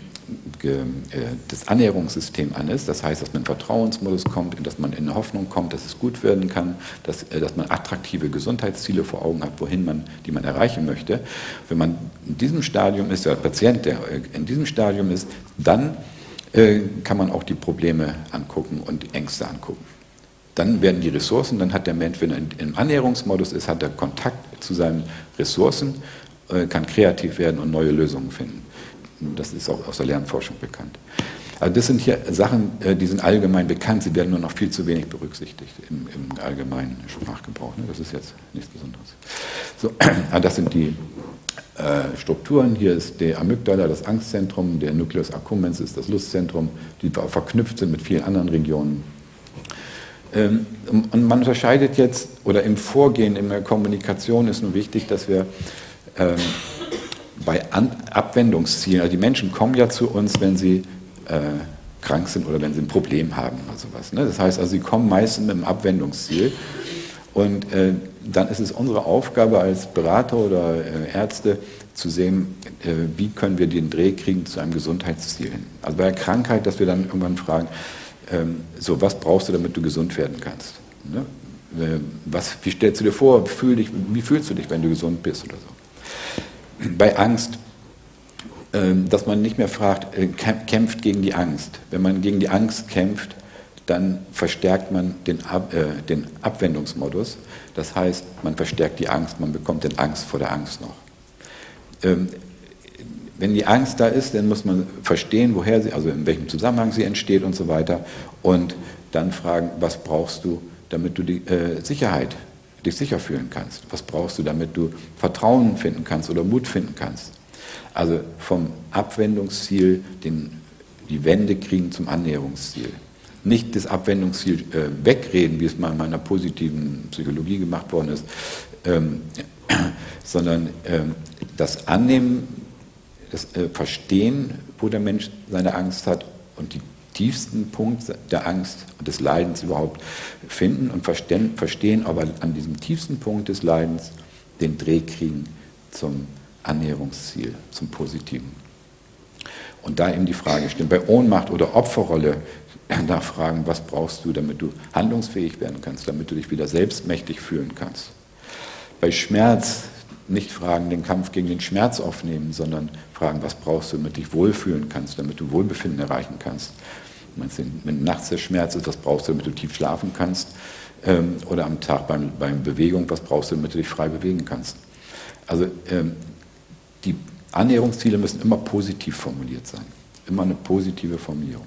das Annäherungssystem an ist. Das heißt, dass man in Vertrauensmodus kommt, dass man in Hoffnung kommt, dass es gut werden kann, dass, äh, dass man attraktive Gesundheitsziele vor Augen hat, wohin man, die man erreichen möchte. Wenn man in diesem Stadium ist, der Patient, der äh, in diesem Stadium ist, dann äh, kann man auch die Probleme angucken und Ängste angucken. Dann werden die Ressourcen, dann hat der Mensch, wenn er im Annäherungsmodus ist, hat er Kontakt zu seinen Ressourcen, äh, kann kreativ werden und neue Lösungen finden. Das ist auch aus der Lernforschung bekannt. Also das sind hier Sachen, äh, die sind allgemein bekannt, sie werden nur noch viel zu wenig berücksichtigt im, im allgemeinen Sprachgebrauch. Ne? Das ist jetzt nichts Besonderes. So, [CLEARS THROAT] ah, das sind die äh, Strukturen. Hier ist der Amygdala, das Angstzentrum, der Nucleus accumbens ist das Lustzentrum, die verknüpft sind mit vielen anderen Regionen. Ähm, und man unterscheidet jetzt, oder im Vorgehen, in der Kommunikation ist nur wichtig, dass wir ähm, bei An Abwendungszielen, also die Menschen kommen ja zu uns, wenn sie äh, krank sind oder wenn sie ein Problem haben oder sowas. Ne? Das heißt also, sie kommen meistens mit einem Abwendungsziel und äh, dann ist es unsere Aufgabe als Berater oder äh, Ärzte zu sehen, äh, wie können wir den Dreh kriegen zu einem Gesundheitsziel hin. Also bei der Krankheit, dass wir dann irgendwann fragen, ähm, so, was brauchst du, damit du gesund werden kannst? Ne? Äh, was, wie stellst du dir vor, fühl dich, wie fühlst du dich, wenn du gesund bist oder so? Bei Angst, ähm, dass man nicht mehr fragt, äh, kämpft gegen die Angst. Wenn man gegen die Angst kämpft, dann verstärkt man den, Ab, äh, den Abwendungsmodus. Das heißt, man verstärkt die Angst, man bekommt den Angst vor der Angst noch. Ähm, wenn die Angst da ist, dann muss man verstehen, woher sie, also in welchem Zusammenhang sie entsteht und so weiter. Und dann fragen, was brauchst du, damit du die äh, Sicherheit, dich sicher fühlen kannst? Was brauchst du, damit du Vertrauen finden kannst oder Mut finden kannst? Also vom Abwendungsziel den, die Wende kriegen zum Annäherungsziel. Nicht das Abwendungsziel äh, wegreden, wie es mal in meiner positiven Psychologie gemacht worden ist, ähm, [CLEARS THROAT] sondern ähm, das Annehmen das äh, Verstehen, wo der Mensch seine Angst hat und die tiefsten Punkt der Angst und des Leidens überhaupt finden und verstehen, aber an diesem tiefsten Punkt des Leidens den Dreh kriegen zum Annäherungsziel, zum Positiven. Und da eben die Frage stimmt, bei Ohnmacht oder Opferrolle nachfragen, was brauchst du, damit du handlungsfähig werden kannst, damit du dich wieder selbstmächtig fühlen kannst. Bei Schmerz nicht fragen, den Kampf gegen den Schmerz aufnehmen, sondern fragen, was brauchst du, damit du dich wohlfühlen kannst, damit du Wohlbefinden erreichen kannst. Wenn nachts der Schmerz ist, was brauchst du, damit du tief schlafen kannst? Ähm, oder am Tag beim, beim Bewegung, was brauchst du, damit du dich frei bewegen kannst? Also ähm, die Annäherungsziele müssen immer positiv formuliert sein. Immer eine positive Formulierung.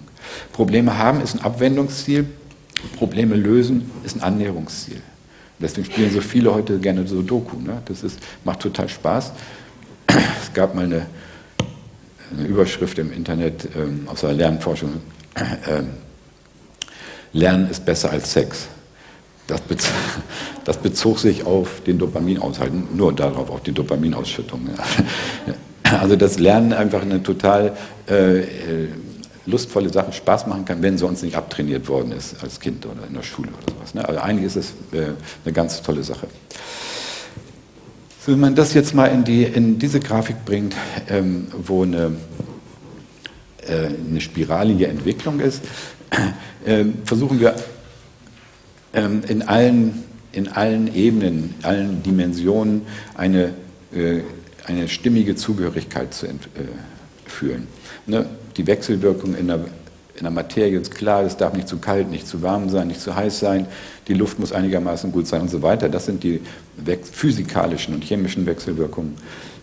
Probleme haben ist ein Abwendungsziel, Probleme lösen ist ein Annäherungsziel. Deswegen spielen so viele heute gerne so Doku. Ne? Das ist, macht total Spaß. Es gab mal eine, eine Überschrift im Internet ähm, aus der Lernforschung. Äh, Lernen ist besser als Sex. Das, bez [LAUGHS] das bezog sich auf den Dopaminaushalt, nur darauf, auf die Dopaminausschüttung. [LAUGHS] Also das Lernen einfach eine total äh, äh lustvolle Sache Spaß machen kann, wenn uns nicht abtrainiert worden ist als Kind oder in der Schule oder sowas. Ne? Also eigentlich ist es äh, eine ganz tolle Sache. wenn man das jetzt mal in, die, in diese Grafik bringt, ähm, wo eine, eine spiralige Entwicklung ist, äh, versuchen wir ähm, in, allen, in allen Ebenen, allen Dimensionen eine, äh, eine stimmige Zugehörigkeit zu fühlen. Ne? die Wechselwirkung in der, in der Materie ist klar, es darf nicht zu kalt, nicht zu warm sein, nicht zu heiß sein, die Luft muss einigermaßen gut sein und so weiter. Das sind die physikalischen und chemischen Wechselwirkungen.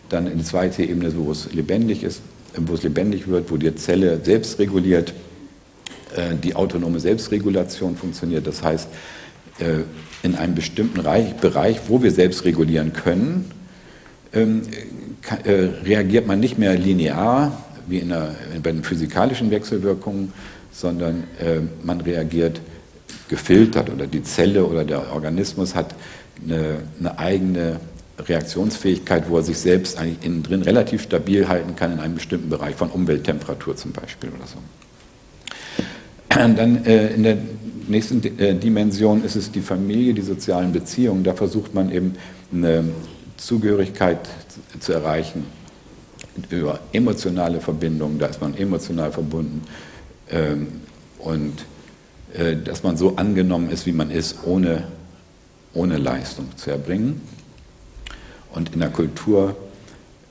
Dann in die zweite Ebene, wo es lebendig ist, wo es lebendig wird, wo die Zelle selbst reguliert, äh, die autonome Selbstregulation funktioniert. Das heißt, äh, in einem bestimmten Bereich, wo wir selbst regulieren können, ähm, äh, reagiert man nicht mehr linear, wie in der, bei den physikalischen Wechselwirkungen, sondern äh, man reagiert gefiltert oder die Zelle oder der Organismus hat eine, eine, eigene Reaktionsfähigkeit, wo er sich selbst eigentlich innen drin relativ stabil halten kann in einem bestimmten Bereich von Umwelttemperatur zum Beispiel oder so. [CLEARS THROAT] Dann äh, in der nächsten äh, Dimension ist es die Familie, die sozialen Beziehungen. Da versucht man eben eine Zugehörigkeit zu, erreichen über emotionale Verbindungen, da ist man emotional verbunden ähm, und äh, dass man so angenommen ist, wie man ist, ohne, ohne Leistung zu erbringen. Und in der Kultur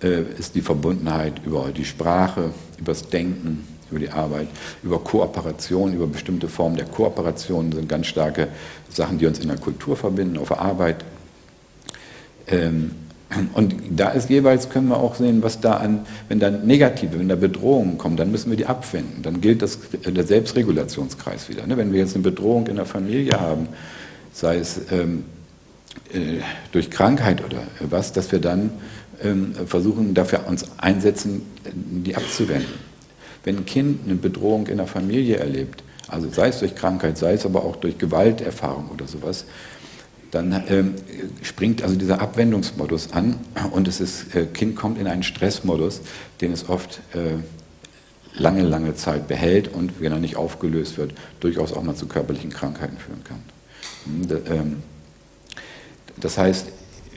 äh, ist die Verbundenheit über die Sprache, über das Denken, über die Arbeit, über Kooperation, über bestimmte Formen der Kooperation sind ganz starke Sachen, die uns in der Kultur verbinden, auf Arbeit. Ähm, und da ist jeweils, können wir auch sehen, was da an, wenn da negative, wenn da Bedrohungen kommen, dann müssen wir die abwenden. Dann gilt das, der Selbstregulationskreis wieder. Ne? Wenn wir jetzt eine Bedrohung in der Familie haben, sei es ähm, äh, durch Krankheit oder was, dass wir dann ähm, versuchen, dafür uns einsetzen, die abzuwenden. Wenn ein Kind eine Bedrohung in der Familie erlebt, also sei es durch Krankheit, sei es aber auch durch Gewalterfahrung oder sowas, dann ähm, springt also dieser Abwendungsmodus an und das ist, äh, Kind kommt in einen Stressmodus, den es oft äh, lange, lange Zeit behält und wenn er nicht aufgelöst wird, durchaus auch mal zu körperlichen Krankheiten führen kann. Hm, ähm, das heißt,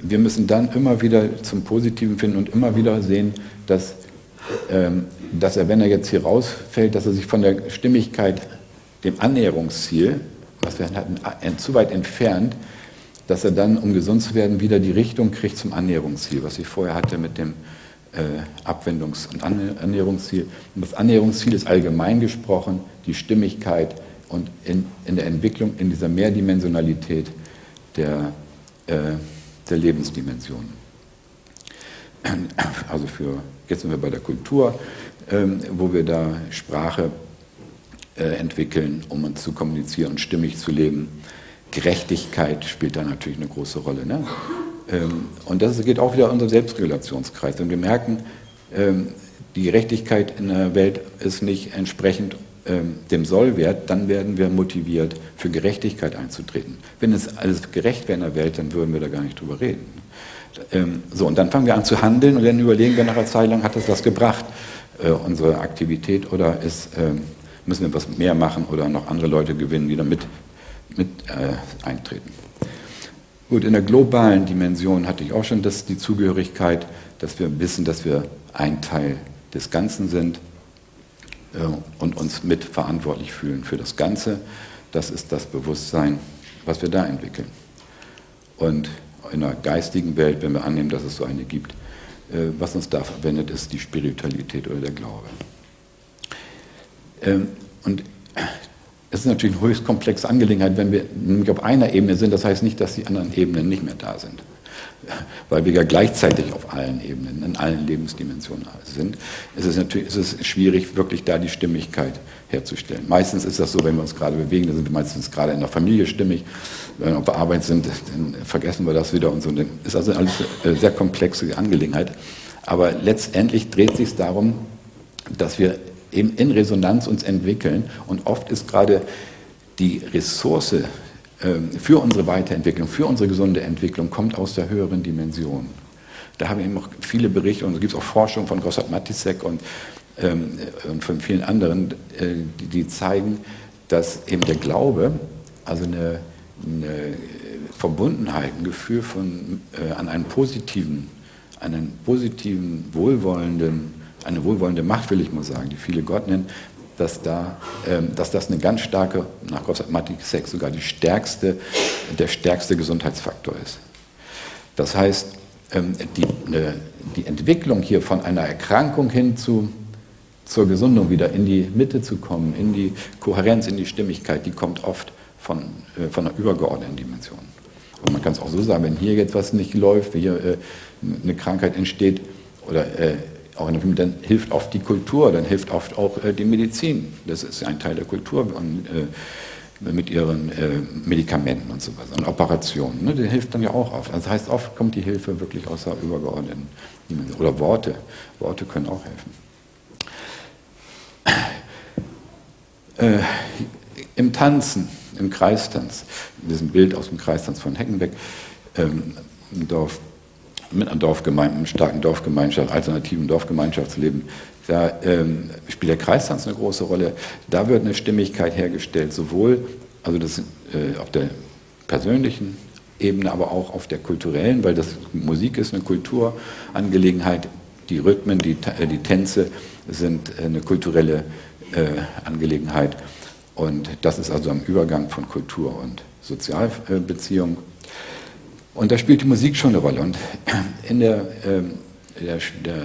wir müssen dann immer wieder zum Positiven finden und immer wieder sehen, dass, ähm, dass er, wenn er jetzt hier rausfällt, dass er sich von der Stimmigkeit dem Annäherungsziel, was wir hatten, zu weit entfernt, dass er dann, um gesund zu werden, wieder die Richtung kriegt zum Annäherungsziel, was ich vorher hatte mit dem äh, Abwendungs- und Annäherungsziel. Und das Annäherungsziel ist allgemein gesprochen die Stimmigkeit und in, in der Entwicklung in dieser Mehrdimensionalität der, der Lebensdimensionen. Also für, jetzt sind wir bei der Kultur, ähm, wo wir da Sprache äh, entwickeln, um uns zu kommunizieren und stimmig zu leben. Gerechtigkeit spielt da natürlich eine große Rolle. Ne? Ähm, und das geht auch wieder in unseren Selbstregulationskreis. Und wir merken, ähm, die Gerechtigkeit in der Welt ist nicht entsprechend dem Sollwert, dann werden wir motiviert, für Gerechtigkeit einzutreten. Wenn es alles gerecht wäre in der Welt, dann würden wir da gar nicht drüber reden. So, und dann fangen wir an zu handeln und dann überlegen wir nach einer Zeit lang, hat das was gebracht, äh, unsere Aktivität, oder ist, müssen wir was mehr machen oder noch andere Leute gewinnen, die da mit, äh, eintreten. Gut, in der globalen Dimension hatte ich auch schon das, die Zugehörigkeit, dass wir wissen, dass wir ein Teil des Ganzen sind und uns mitverantwortlich fühlen für das Ganze. Das ist das Bewusstsein, was wir da entwickeln. Und in der geistigen Welt, wenn wir annehmen, dass es so eine gibt, äh, was uns da verwendet, ist die Spiritualität oder der Glaube. Ähm, und es ist natürlich eine höchst komplexe Angelegenheit, wenn wir nämlich auf einer Ebene sind. Das heißt nicht, dass die anderen Ebenen nicht mehr da sind. Weil wir ja gleichzeitig auf allen Ebenen, in allen Lebensdimensionen sind. Es ist natürlich es ist schwierig, wirklich da die Stimmigkeit herzustellen. Meistens ist das so, wenn wir uns gerade bewegen, dann sind wir meistens gerade in der Familie stimmig. Wenn wir auf Arbeit sind, dann vergessen wir das wieder und so. Das ist also eine sehr komplexe Angelegenheit. Aber letztendlich dreht es sich darum, dass wir eben in Resonanz uns entwickeln. Und oft ist gerade die Ressource für unsere Weiterentwicklung, für unsere gesunde Entwicklung, kommt aus der höheren Dimension. Da haben eben auch viele Berichte und es gibt auch Forschung von Grossart Matisek und, ähm, und von vielen anderen, äh, die, die, zeigen, dass eben der Glaube, also eine, eine Verbundenheit, ein Gefühl von, äh, an einen positiven, einen positiven, wohlwollenden eine wohlwollende Macht, will ich mal sagen, die viele Gott nennen, dass, da, ähm, dass das eine ganz starke, nach Gottsatmatik Sex sogar die stärkste, der stärkste Gesundheitsfaktor ist. Das heißt, ähm, die, äh, die Entwicklung hier von einer Erkrankung hin zu, zur Gesundung wieder in die Mitte zu kommen, in die Kohärenz, in die Stimmigkeit, die kommt oft von, äh, von einer übergeordneten Dimension. Und man kann es auch so sagen, wenn hier jetzt was nicht läuft, wenn hier äh, eine Krankheit entsteht oder äh, auch dann hilft oft die Kultur, dann hilft oft auch äh, die Medizin. Das ist ein Teil der Kultur und, äh, mit ihren äh, Medikamenten und so weiter und Operationen. Ne, das hilft dann ja auch oft. Also das heißt, oft kommt die Hilfe wirklich aus der übergeordneten Dimension. Oder Worte. Worte können auch helfen. Äh, Im Tanzen, im Kreistanz, diesem Bild aus dem Kreistanz von Heckenbeck, ähm, Dorf mit einer Dorfgemeinde, einem starken Dorfgemeinschaft, alternativen Dorfgemeinschaftsleben, da ähm, spielt der Kreistanz eine große Rolle. Da wird eine Stimmigkeit hergestellt, sowohl also das, äh, auf der persönlichen Ebene, aber auch auf der kulturellen, weil das Musik ist eine Kulturangelegenheit. Die Rhythmen, die, äh, die Tänze sind eine kulturelle äh, Angelegenheit. Und das ist also am Übergang von Kultur und Sozialbeziehung. Und da spielt die Musik schon eine Rolle. Und in der, ähm, der, der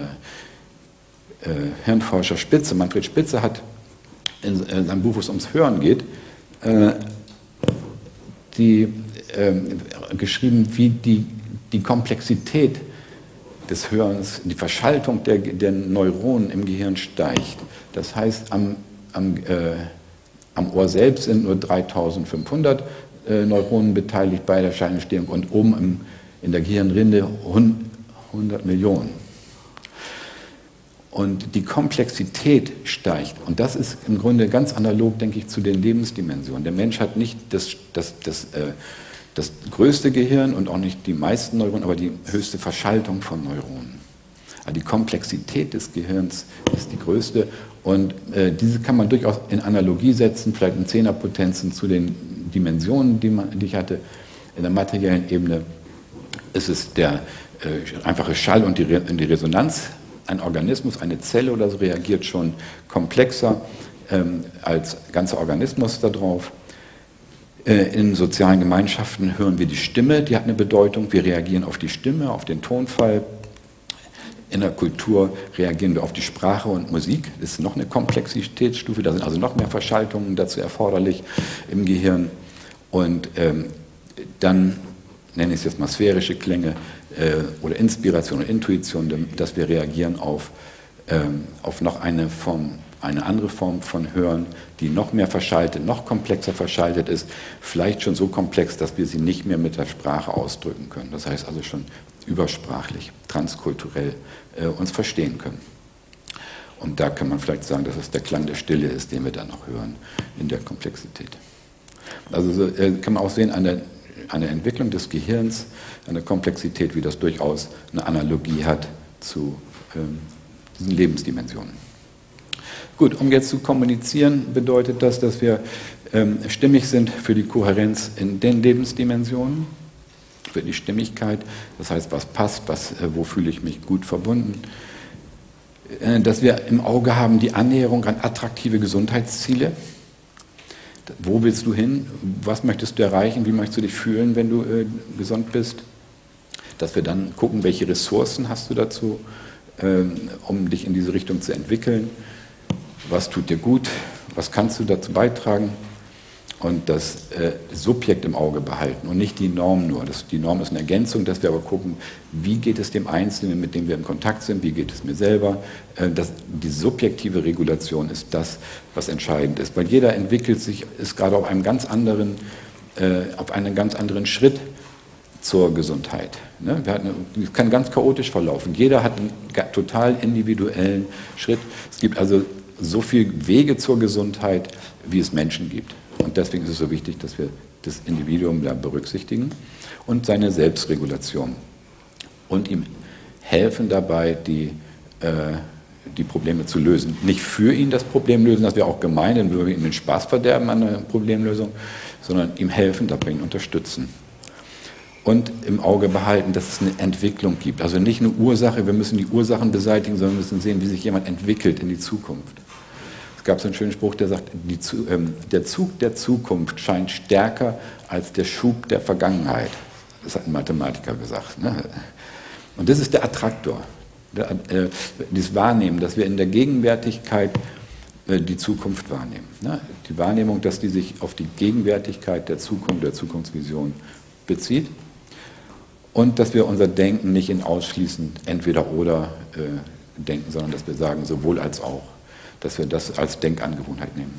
äh, Hirnforscher Spitze, Manfred Spitze, hat in, in seinem Buch, wo es ums Hören geht, äh, die, äh, geschrieben, wie die, die Komplexität des Hörens, die Verschaltung der, der Neuronen im Gehirn steigt. Das heißt, am, am, äh, am Ohr selbst sind nur 3500 äh, Neuronen beteiligt bei der Scheinentstehung und oben im, in der Gehirnrinde 100 Millionen. Und die Komplexität steigt. Und das ist im Grunde ganz analog, denke ich, zu den Lebensdimensionen. Der Mensch hat nicht das, das, das, äh, das größte Gehirn und auch nicht die meisten Neuronen, aber die höchste Verschaltung von Neuronen. Also die Komplexität des Gehirns ist die größte und äh, diese kann man durchaus in Analogie setzen, vielleicht in Zehnerpotenzen zu den Dimensionen, die, man, die ich hatte. In der materiellen Ebene ist es der äh, einfache Schall und die, Re die Resonanz. Ein Organismus, eine Zelle oder so reagiert schon komplexer. ähm, als ganzer Organismus darauf. Äh, in sozialen Gemeinschaften hören wir die Stimme, die hat eine Bedeutung. Wir reagieren auf die Stimme, auf den Tonfall. In der Kultur reagieren wir auf die Sprache und Musik. Das ist noch eine Komplexitätsstufe. Da sind also noch mehr Verschaltungen dazu erforderlich im Gehirn. Und ähm, dann nenne ich es jetzt mal sphärische Klänge äh, oder Inspiration und Intuition, dass wir reagieren auf, ähm, auf noch eine Form eine andere Form von Hören, die noch mehr verschaltet, noch komplexer verschaltet ist, vielleicht schon so komplex, dass wir sie nicht mehr mit der Sprache ausdrücken können. Das heißt also schon übersprachlich, transkulturell äh, uns verstehen können. Und da kann man vielleicht sagen, dass es der Klang der Stille ist, den wir da noch hören in der Komplexität. Also so, äh, kann man auch sehen an der, Entwicklung des Gehirns, der Komplexität, wie das durchaus eine Analogie hat zu ähm, diesen Lebensdimensionen. Gut, um jetzt zu kommunizieren, bedeutet das, dass wir ähm, stimmig sind für die Kohärenz in den Lebensdimensionen, für die Stimmigkeit, das heißt, was passt, was, äh, wo fühle ich mich gut verbunden, äh, dass wir im Auge haben die Annäherung an attraktive Gesundheitsziele. Wo willst du hin? Was möchtest du erreichen? Wie möchtest du dich fühlen, wenn du äh, gesund bist? Dass wir dann gucken, welche Ressourcen hast du dazu, äh, um dich in diese Richtung zu entwickeln was tut dir gut, was kannst du dazu beitragen und das äh, Subjekt im Auge behalten und nicht die Norm nur. Das, die Norm ist eine Ergänzung, dass wir aber gucken, wie geht es dem Einzelnen, mit dem wir in Kontakt sind, wie geht es mir selber. Äh, das, die subjektive Regulation ist das, was entscheidend ist, weil jeder entwickelt sich, ist gerade auf einem ganz anderen, äh, auf einen ganz anderen Schritt zur Gesundheit. Ne? Es kann ganz chaotisch verlaufen. Jeder hat einen total individuellen Schritt. Es gibt also so viele Wege zur Gesundheit, wie es Menschen gibt. Und deswegen ist es so wichtig, dass wir das Individuum da berücksichtigen und seine Selbstregulation und ihm helfen dabei, die, äh, die Probleme zu lösen. Nicht für ihn das Problem lösen, das wäre auch gemein, dann würden wir ihm den Spaß verderben an der Problemlösung, sondern ihm helfen, dabei ihn unterstützen. Und im Auge behalten, dass es eine Entwicklung gibt. Also nicht eine Ursache, wir müssen die Ursachen beseitigen, sondern wir müssen sehen, wie sich jemand entwickelt in die Zukunft gab es einen schönen Spruch, der sagt, die, ähm, der Zug der Zukunft scheint stärker als der Schub der Vergangenheit. Das hat ein Mathematiker gesagt. Ne? Und das ist der Attraktor, der, äh, dieses Wahrnehmen, dass wir in der Gegenwärtigkeit äh, die Zukunft wahrnehmen. Ne? Die Wahrnehmung, dass die sich auf die Gegenwärtigkeit der Zukunft, der Zukunftsvision bezieht und dass wir unser Denken nicht in ausschließend entweder oder äh, denken, sondern dass wir sagen sowohl als auch dass wir das als Denkangewohnheit nehmen.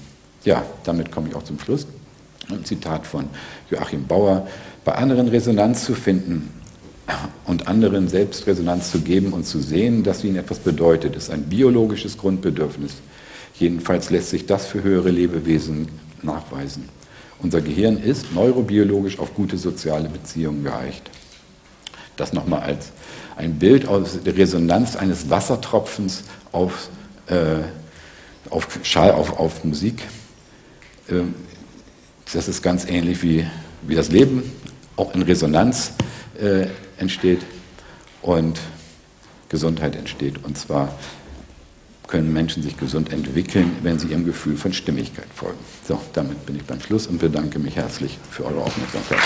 Ja, damit komme ich auch zum Schluss. Ein Zitat von Joachim Bauer. Bei anderen Resonanz zu finden und anderen selbst Resonanz zu geben und zu sehen, dass ihnen etwas bedeutet, ist ein biologisches Grundbedürfnis. Jedenfalls lässt sich das für höhere Lebewesen nachweisen. Unser Gehirn ist neurobiologisch auf gute soziale Beziehungen geeicht. Das nochmal als ein Bild aus der Resonanz eines Wassertropfens auf äh, auf Schall, auf, auf Musik. Ähm, das ist ganz ähnlich wie, wie das Leben, auch in Resonanz äh, entsteht und Gesundheit entsteht. Und zwar können Menschen sich gesund entwickeln, wenn sie ihrem Gefühl von Stimmigkeit folgen. So, damit bin ich beim Schluss und bedanke mich herzlich für eure Aufmerksamkeit.